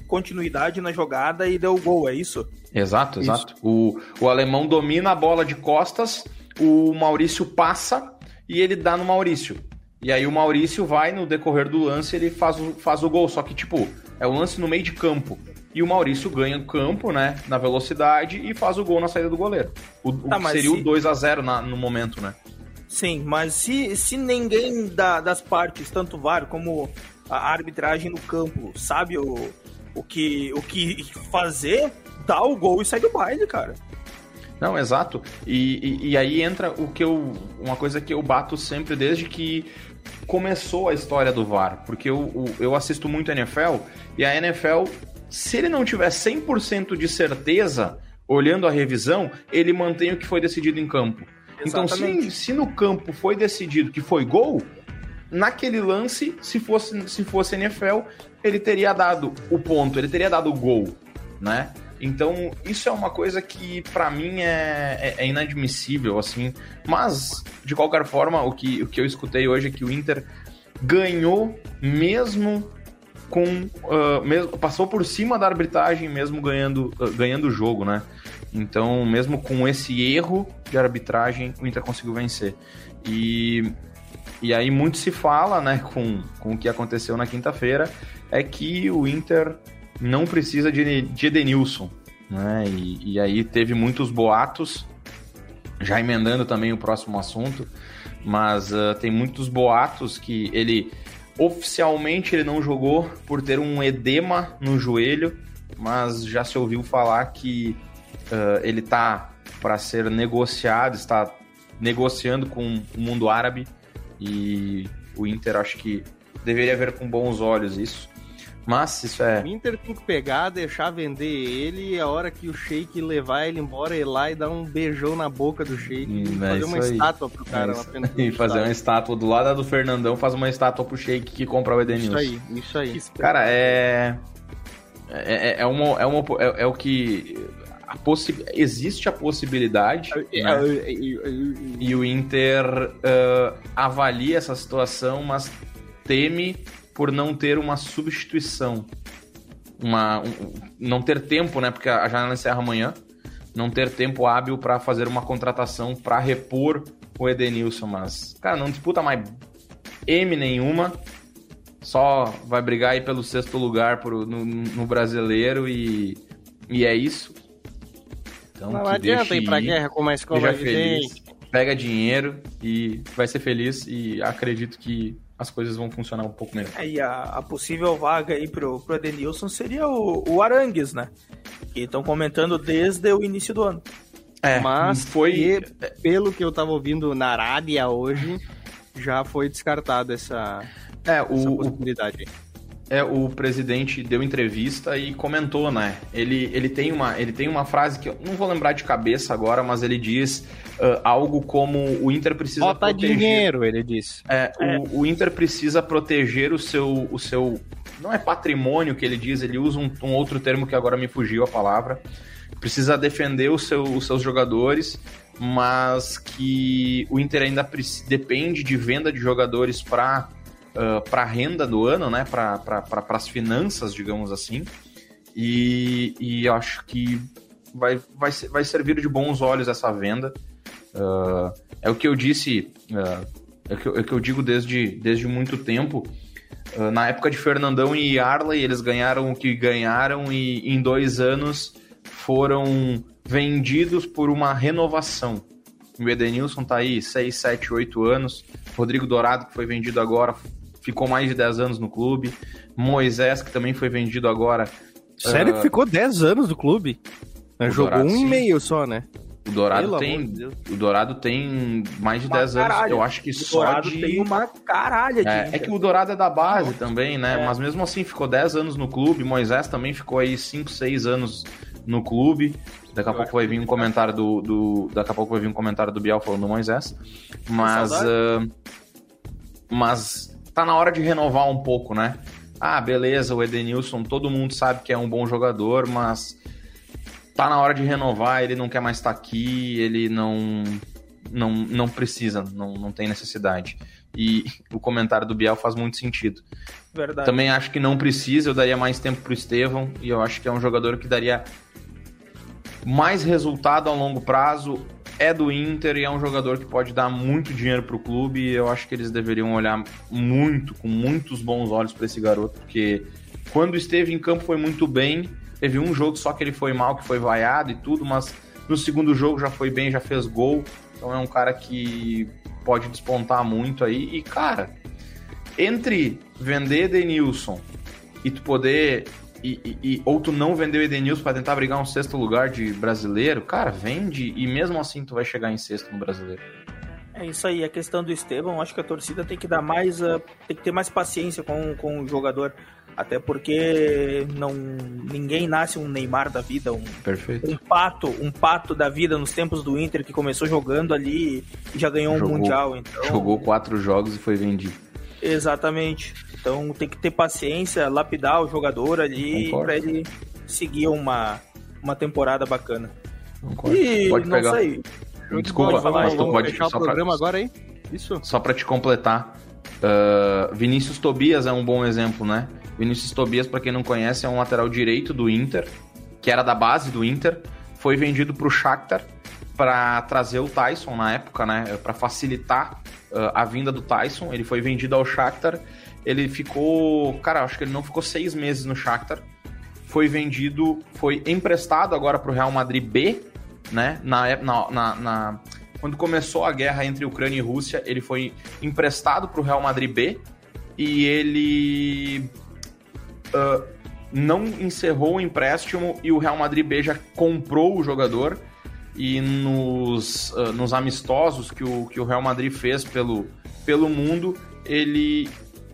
continuidade na jogada e deu gol, é isso? Exato, Isso. exato. O, o alemão domina a bola de costas, o Maurício passa e ele dá no Maurício. E aí o Maurício vai, no decorrer do lance, ele faz o, faz o gol. Só que, tipo, é o lance no meio de campo. E o Maurício ganha o campo, né? Na velocidade e faz o gol na saída do goleiro. O, o Tá, que mas seria se- o 2 a 0 na- no momento, né? Sim, mas se, se ninguém da- das partes, tanto o VAR como a arbitragem no campo, sabe o, o, que, o que fazer, dá o gol e sai do baile, cara. Não, exato. E, e, e aí entra o que eu. Uma coisa que eu bato sempre desde que começou a história do VAR. Porque eu, eu, assisto muito NFL e a NFL, se ele não tiver 100% de certeza, olhando a revisão, ele mantém o que foi decidido em campo. Então, se, Exatamente. se no campo foi decidido que foi gol, naquele lance, se fosse, se fosse NFL, ele teria dado o ponto, ele teria dado o gol, né? Então, isso é uma coisa que pra mim é, é- é inadmissível, assim. Mas, de qualquer forma, o que, o que eu escutei hoje é que o Inter ganhou mesmo com. ah, mesmo, passou por cima da arbitragem, mesmo ganhando, ah, ganhando o jogo, né? Então, mesmo com esse erro de arbitragem, o Inter conseguiu vencer. E, e aí muito se fala, né, com, com o que aconteceu na quinta-feira, é que o Inter não precisa de, de Edenilson, né? E, e aí teve muitos boatos, já emendando também o próximo assunto, mas ah, tem muitos boatos que ele oficialmente ele não jogou por ter um edema no joelho, mas já se ouviu falar que ah, ele tá para ser negociado, está negociando com o mundo árabe e o Inter acho que deveria ver com bons olhos isso. Mas isso é O Inter tem que pegar, deixar vender ele, e a hora que o Sheik levar ele embora, ir lá e dar um beijão na boca do Sheik Hum, e é fazer isso uma aí. estátua pro cara É lá e fazer uma estátua do lado do Fernandão, faz uma estátua pro Sheik que compra o Edenilson. Isso aí, isso aí. Cara, é. É, é, é, uma, é, uma, é, é o que. A possi... Existe a possibilidade. É, né? E o Inter ah, avalia essa situação, mas teme por não ter uma substituição. Uma, um- não ter tempo, né? Porque a janela encerra amanhã. Não ter tempo hábil para fazer uma contratação para repor o Edenilson, mas, cara, não disputa mais M nenhuma. Só vai brigar aí pelo sexto lugar pro, no, no brasileiro e, e é isso. Então, não adianta ir pra ir, guerra com uma escova feliz, pega dinheiro e vai ser feliz e acredito que as coisas vão funcionar um pouco melhor. É, e a, a, possível vaga aí pro, pro Edenilson seria o, o Arangues, né? Que estão comentando desde o início do ano. É, mas foi pelo que eu tava ouvindo na Arábia hoje, já foi descartado essa, é, o, essa possibilidade. O... É, o presidente deu entrevista e comentou, né? Ele, ele, tem uma, ele tem uma frase que eu não vou lembrar de cabeça agora, mas ele diz uh, algo como o Inter precisa Bota proteger... dinheiro, ele disse. É, é. O, o, Inter precisa proteger o seu, o seu... Não é patrimônio que ele diz, ele usa um, um outro termo que agora me fugiu a palavra. Precisa defender o seu, os seus jogadores, mas que o Inter ainda depende de venda de jogadores para uh, para a renda do ano, né? Para pra, as finanças, digamos assim. E, e acho que vai, vai, vai servir de bons olhos essa venda. Uh, é o que eu disse, uh, é, o que eu, é o que eu digo desde, desde muito tempo. Na época de Fernandão e Arley, eles ganharam o que ganharam e em dois anos foram vendidos por uma renovação. O Edenilson tá aí 6, 7, 8 anos. Rodrigo Dourado, que foi vendido agora, ficou mais de 10 anos no clube. Moisés, que também foi vendido agora. Sério uh... que ficou 10 anos no clube? Jogou Dourado, um sim. e meio só, né? O Dourado tem. De o Dourado tem mais de uma 10 caralho. anos. Eu acho que o só Dourado de. tem uma caralha de. É, é, que o Dourado é da base também, né? É. Mas mesmo assim ficou 10 anos no clube. Moisés também ficou aí 5, 6 anos no clube. Daqui a pouco vai vir um comentário do, do. Daqui a pouco vai vir um comentário do Biel falando do Moisés. Mas. Uh, mas tá na hora de renovar um pouco, né? Ah, beleza, o Edenilson, todo mundo sabe que é um bom jogador, mas tá na hora de renovar, ele não quer mais estar tá aqui, ele não não, não precisa, não, não tem necessidade. E o comentário do Biel faz muito sentido. Verdade. Também acho que não precisa, eu daria mais tempo pro Estevão, e eu acho que é um jogador que daria mais resultado a longo prazo é do Inter e é um jogador que pode dar muito dinheiro para o clube. E eu acho que eles deveriam olhar muito, com muitos bons olhos para esse garoto, porque quando esteve em campo foi muito bem. Teve um jogo só que ele foi mal, que foi vaiado e tudo, mas no segundo jogo já foi bem, já fez gol. Então é um cara que pode despontar muito aí. E, cara, entre vender Denilson e tu poder e, e, e, ou tu não vendeu o Edenilson para tentar brigar um sexto lugar de brasileiro, cara, vende e mesmo assim tu vai chegar em sexto no brasileiro. É isso aí, a questão do Estevam, acho que a torcida tem que dar mais, uh, tem que ter mais paciência com, com o jogador, até porque não ninguém nasce um Neymar da vida, um, Perfeito. um pato, um pato da vida nos tempos do Inter que começou jogando ali e já ganhou jogou, um mundial, então jogou quatro jogos e foi vendido. Exatamente. Então tem que ter paciência, lapidar o jogador ali para ele seguir uma, uma temporada bacana. Concordo. E pode não pegar. sei. Desculpa, pode falar, mas tu pode fechar o programa pra... agora aí? Isso. Só para te completar, uh, Vinícius Tobias é um bom exemplo, né? Vinícius Tobias, para quem não conhece, é um lateral direito do Inter, que era da base do Inter, foi vendido para o Shakhtar para trazer o Tyson na época, né? Para facilitar uh, a vinda do Tyson. Ele foi vendido ao Shakhtar ele ficou. Cara, acho que ele não ficou seis meses no Shakhtar. Foi vendido, foi emprestado agora para o Real Madrid B, né? Na, na, na, na, quando começou a guerra entre Ucrânia e Rússia, ele foi emprestado para o Real Madrid B e ele uh, não encerrou o empréstimo e o Real Madrid B já comprou o jogador. E nos, uh, nos amistosos que o, que o Real Madrid fez pelo, pelo mundo, ele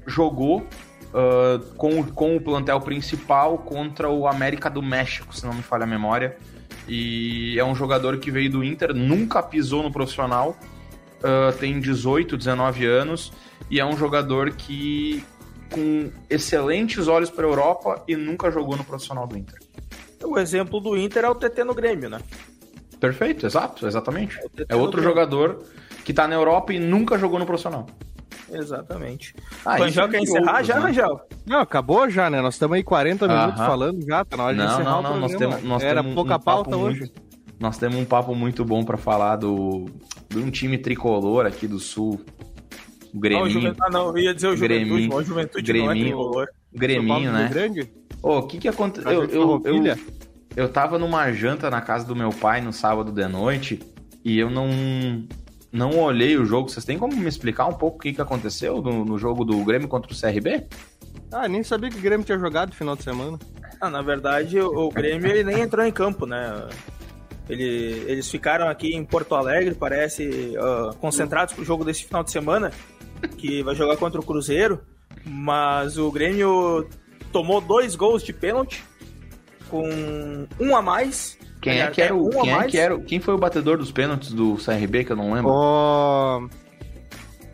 jogou uh, com, com o plantel principal contra o América do México, se não me falha a memória. E é um jogador que veio do Inter, nunca pisou no profissional, uh, tem 18, 19 anos, e é um jogador que com excelentes olhos para a Europa e nunca jogou no profissional do Inter. O exemplo do Inter é o TT no Grêmio, né? Perfeito, exato, exatamente. É, é outro jogador que está na Europa e nunca jogou no profissional. Exatamente. Ah, Rangel quer encerrar já, né? Rangel? Não, acabou já, né? Nós estamos aí 40 minutos falando já, tá na hora de não, encerrar não, não, nós temos, nós Era temos pouca um pauta hoje. nós temos um papo muito bom para falar do de um time tricolor aqui do Sul. O Grêmio. Ah, não, eu ia dizer o Juventude, o Juventude Greminho, não é tricolor. Greminho, né? Grande? Ô, o que que aconteceu? Eu, eu, eu, eu tava numa janta na casa do meu pai no sábado de noite e eu não não olhei o jogo. Vocês têm como me explicar um pouco o que, que aconteceu no, no jogo do Grêmio contra o CRB? Ah, nem sabia que o Grêmio tinha jogado no final de semana. Ah, na verdade, o, o Grêmio ele nem entrou em campo, né? Ele, eles ficaram aqui em Porto Alegre, parece, uh, concentrados pro jogo desse final de semana, que vai jogar contra o Cruzeiro. Mas o Grêmio tomou dois gols de pênalti, com um a mais. Quem é que era o, um quem a é mais. que era, quem foi o batedor dos pênaltis do CRB que eu não lembro? O,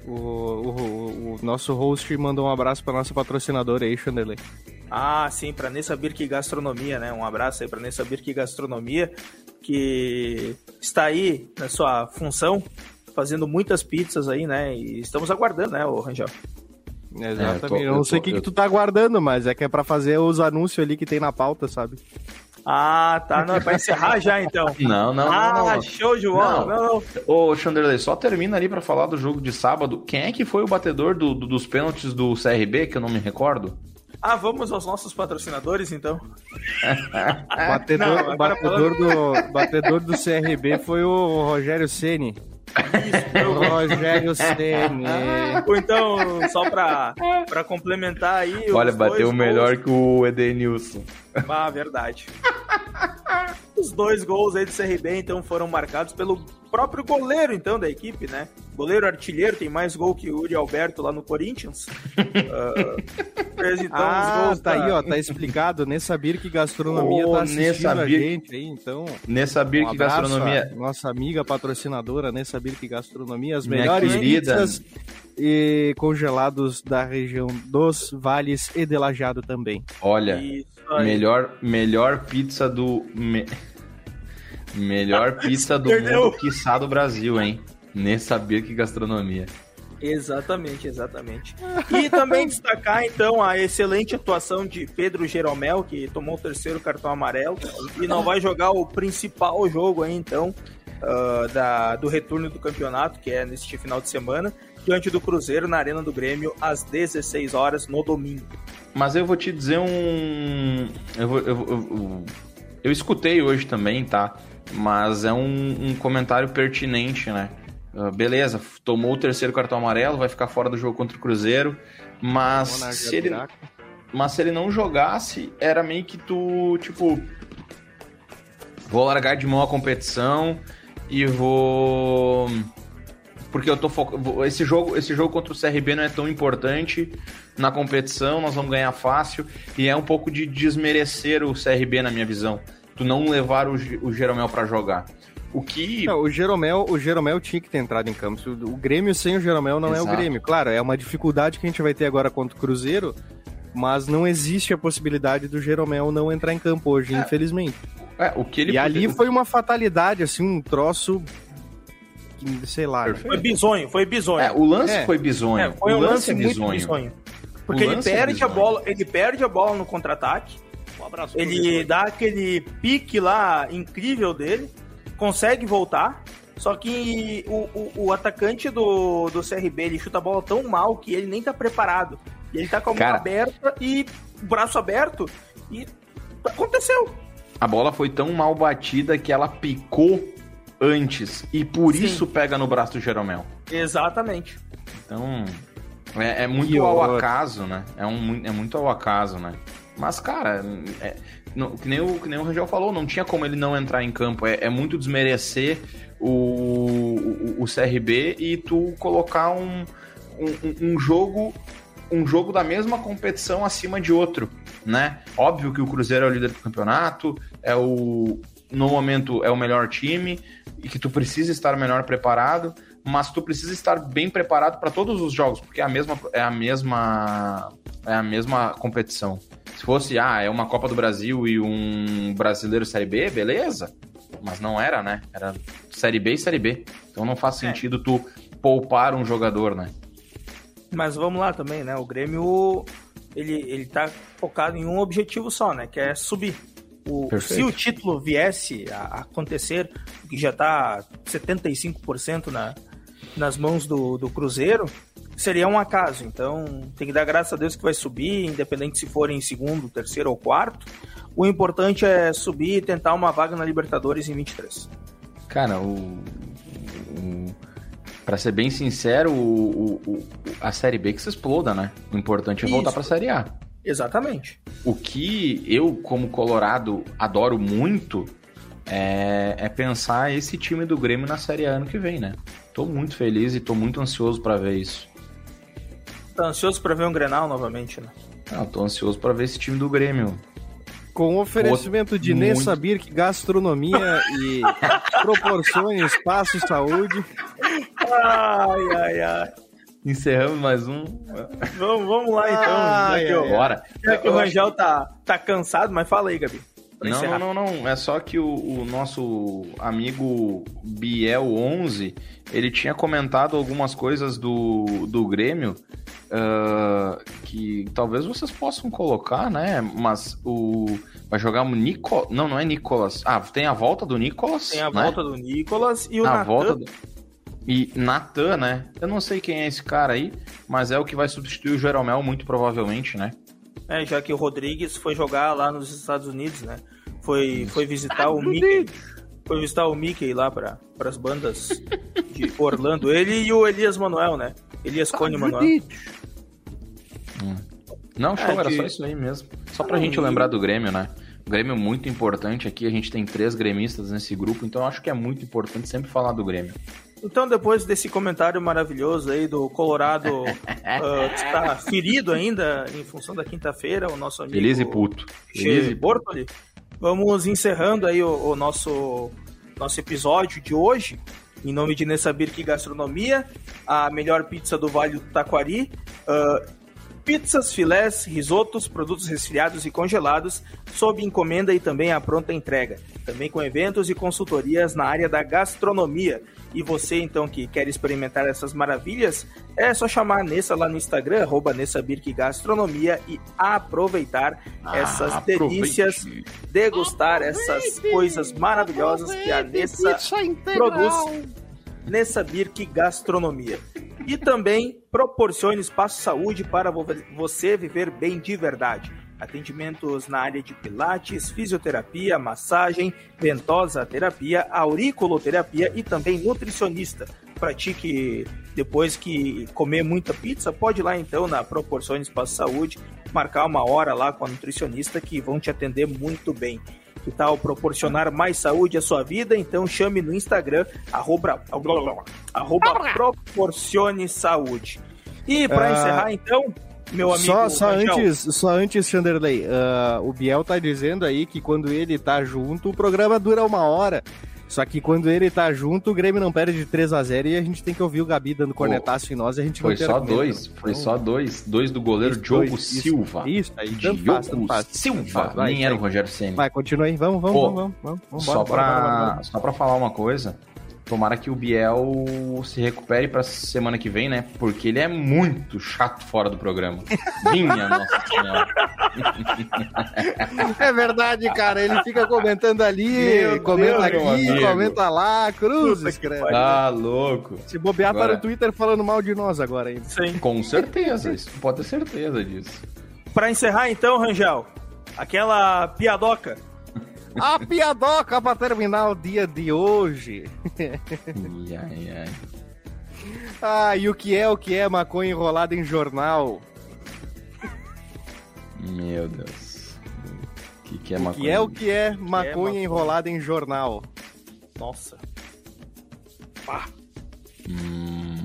o, o- o nosso host mandou um abraço pra nossa patrocinadora aí, Chandelay. Ah, sim, para Nessa Birk Gastronomia, né? Um abraço aí para Nessa Birk Gastronomia, que está aí na sua função, fazendo muitas pizzas aí, né? E estamos aguardando, né, o Rangel? Exatamente. eu tô- eu não sei o que, que tu tá aguardando, mas é que é pra fazer os anúncios ali que tem na pauta, sabe? Ah, tá. Não, é pra encerrar já, então. Não, não, ah, não, não. show bola. Não. Não, não. Ô, Chanderley, só termina ali pra falar do jogo de sábado. Quem é que foi o batedor do- do- dos pênaltis do CRB, que eu não me recordo? Ah, vamos aos nossos patrocinadores, então. Batedor, Não, batedor, do, batedor do CRB foi o Rogério Ceni. Rogério Ceni. Ou então, só pra, pra complementar aí. Olha, bateu dois melhor gols- que o Edenilson. Ah, verdade. Os dois gols aí do CRB, então, foram marcados pelo próprio goleiro, então, da equipe, né? Goleiro artilheiro, tem mais gol que o Uri Alberto lá no Corinthians. Ah, fez, então, os Ah, gols tá pra- aí, ó, tá explicado. Nessa Birk Gastronomia Ô, tá assistindo Nessa a Birk- gente aí, então. Nessa Um Birk abraço Gastronomia. nossa amiga patrocinadora Nessa Birk Gastronomia, as Minha melhores querida. pizzas e congelados da região dos Vales e de Lajeado também. Olha, melhor, melhor pizza do. me- Melhor pizza do Perdeu. mundo, quiçá do Brasil, hein? Nessa Birk Gastronomia. Exatamente, exatamente. E também destacar, então, a excelente atuação de Pedro Jeromel, que tomou o terceiro cartão amarelo e não vai jogar o principal jogo aí, então, ah, da, do retorno do campeonato, que é neste final de semana, diante do Cruzeiro, na Arena do Grêmio, às 16 horas, no domingo. Mas eu vou te dizer um. Eu, vou- eu, eu, eu, eu escutei hoje também, tá? Mas é um, um comentário pertinente, né? Ah, beleza, tomou o terceiro cartão amarelo, vai ficar fora do jogo contra o Cruzeiro. Mas se ele, Buraco. mas se ele não jogasse, era meio que tu, tipo. Vou largar de mão a competição e vou. Porque eu tô focando. Esse jogo, esse jogo contra o CRB não é tão importante na competição, nós vamos ganhar fácil. E é um pouco de desmerecer o CRB, na minha visão. Tu não levar o, o Jeromel pra jogar. O que. Não, o Jeromel, o Jeromel tinha que ter entrado em campo. O Grêmio sem o Jeromel não é Exato. o Grêmio. Claro, é uma dificuldade que a gente vai ter agora contra o Cruzeiro, mas não existe a possibilidade do Jeromel não entrar em campo hoje, infelizmente. É, o que ele e ali podia- foi uma fatalidade, assim, um troço. Sei lá. né? Foi bizonho, foi bizonho. É, o lance É. foi bizonho. É, foi o um lance, é muito bizonho. bizonho. Porque ele lance é perde a bizonho. bola, ele perde a bola no contra-ataque. Um abraço Ele dá aquele pique lá incrível dele, consegue voltar, só que o, o, o atacante do, do CRB ele chuta a bola tão mal que ele nem tá preparado. E ele tá com a mão Cara. aberta e o braço aberto e aconteceu. A bola foi tão mal batida que ela picou antes. E por Sim. isso pega no braço do Jeromel. Exatamente. Então, é, é muito Que ao acaso, né? É, um, é muito ao acaso, né? Mas, cara, é- não- que, nem o, que nem o Rangel falou, não tinha como ele não entrar em campo. É, é muito desmerecer o, o, o CRB e tu colocar um, um, um jogo um jogo da mesma competição acima de outro, né? Óbvio que o Cruzeiro é o líder do campeonato, é o no momento é o melhor time e que tu precisa estar melhor preparado, mas tu precisa estar bem preparado para todos os jogos, porque é a mesma é a mesma é a mesma competição. Se fosse, ah, é uma Copa do Brasil e um Brasileiro Série B, beleza? Mas não era, né? Era Série B e Série B. Então não faz É. sentido tu poupar um jogador, né? Mas vamos lá também, né? O Grêmio ele, ele tá focado em um objetivo só, né? Que é subir. O, se o título viesse a acontecer, que já está 75% na, nas mãos do, do Cruzeiro, seria um acaso. Então, tem que dar graças a Deus que vai subir, independente se for em segundo, terceiro ou quarto. O importante é subir e tentar uma vaga na Libertadores em 23. Cara, o, o para ser bem sincero, o, o, a Série B que se exploda, né? O importante é voltar para a Série A. Exatamente. O que eu, como Colorado, adoro muito é, é, pensar esse time do Grêmio na Série A ano que vem, né? Tô muito feliz e tô muito ansioso para ver isso. Tá ansioso para ver um Grenal novamente, né? Não, tô ansioso para ver esse time do Grêmio. Com oferecimento de muito... Nessabir, gastronomia e proporções, espaço, saúde. Ai, ai, ai. Encerramos mais um. Vamos, vamos lá então. Ai, já que, Bora. Já que o Rangel tá, tá cansado, mas fala aí, Gabi. Não, não, não, não, É só que o, o, nosso amigo Biel11, ele tinha comentado algumas coisas do, do Grêmio uh, que talvez vocês possam colocar, né? Mas o. Vai jogar o Nicolas. Não, não é Nicolas. Ah, tem a volta do Nicolas. Tem a né? volta do Nicolas e o a Natan. volta do... E Natan, né? Eu não sei quem é esse cara aí, mas é o que vai substituir o Jeromel, muito provavelmente, né? É, já que o Rodrigues foi jogar lá nos Estados Unidos, né? Foi, foi visitar o Mickey. Foi visitar o Mickey lá para as bandas de Orlando. Ele e o Elias Manuel, né? Elias Cone Manuel. Hum. Não, show, é, era só isso aí mesmo. Só pra gente lembrar do Grêmio, né? O Grêmio é muito importante aqui, a gente tem três gremistas nesse grupo, então acho que é muito importante sempre falar do Grêmio. Então, depois desse comentário maravilhoso aí do Colorado uh, que está ferido ainda em função da quinta-feira, o nosso amigo. Feliz e puto. Feliz e Bortoli. Vamos encerrando aí o, o, nosso, nosso episódio de hoje. Em nome de Nessabirk Gastronomia, a melhor pizza do Vale do Taquari. Uh, pizzas, filés, risotos, produtos resfriados e congelados, sob encomenda e também à pronta entrega. Também com eventos e consultorias na área da gastronomia. E você, então, que quer experimentar essas maravilhas, é só chamar a Nessa lá no Instagram, arroba Gastronomia, e aproveitar ah, essas aproveite. delícias, degustar essas coisas maravilhosas que a Nessa produz. Nessa Birk Gastronomia. E também proporcione espaço saúde para você viver bem de verdade atendimentos na área de pilates, fisioterapia, massagem, ventosa terapia, auriculoterapia e também nutricionista. Pratique depois que comer muita pizza, pode ir lá então na Proporções Espaço Saúde, marcar uma hora lá com a nutricionista que vão te atender muito bem. Que tal proporcionar mais saúde à sua vida? Então chame no Instagram, arroba, arroba proporcione saúde. E para uh... encerrar então, meu amigo. Só, só antes, só antes, Chanderley, uh, o Biel tá dizendo aí que quando ele tá junto, o programa dura uma hora. Só que quando ele tá junto, o Grêmio não perde de 3 a 0 e a gente tem que ouvir o Gabi dando cornetaço Pô, em nós e a gente Foi só dois, foi só dois. Dois do goleiro isso, Diogo dois, Silva. Isso, aí, tanto faz, faz. Silva, vai, nem vai, era o Rogério Senna. Vai, continua aí, vamos, vamos, Pô, vamos, vamos, vamos. Só, bora, pra, bora, bora, só pra falar uma coisa, Tomara que o Biel se recupere pra semana que vem, né? Porque ele é muito chato fora do programa. Minha Nossa Senhora. É verdade, cara. Ele fica comentando ali, Meu comenta Deus, aqui, comenta lá, cruz, escreve. Ah, louco. Se bobear agora... para o Twitter falando mal de nós agora ainda. Sim. Com certeza, isso pode ter certeza disso. Pra encerrar então, Rangel, aquela piadoca a piadoca pra terminar o dia de hoje. ai, ai, ai. Ah, e o que é o que é maconha enrolada em jornal? Meu Deus. O que, que é maconha? O que é o que é maconha, que é enrolada em jornal? Nossa. Pá. Hum,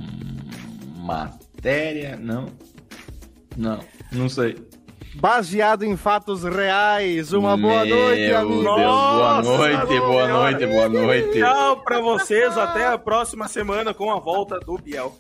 matéria, não. Não, não sei baseado em fatos reais. Uma boa Meu noite, amigo. boa noite, boa noite, boa noite. Tchau pra vocês, até a próxima semana com a volta do Biel.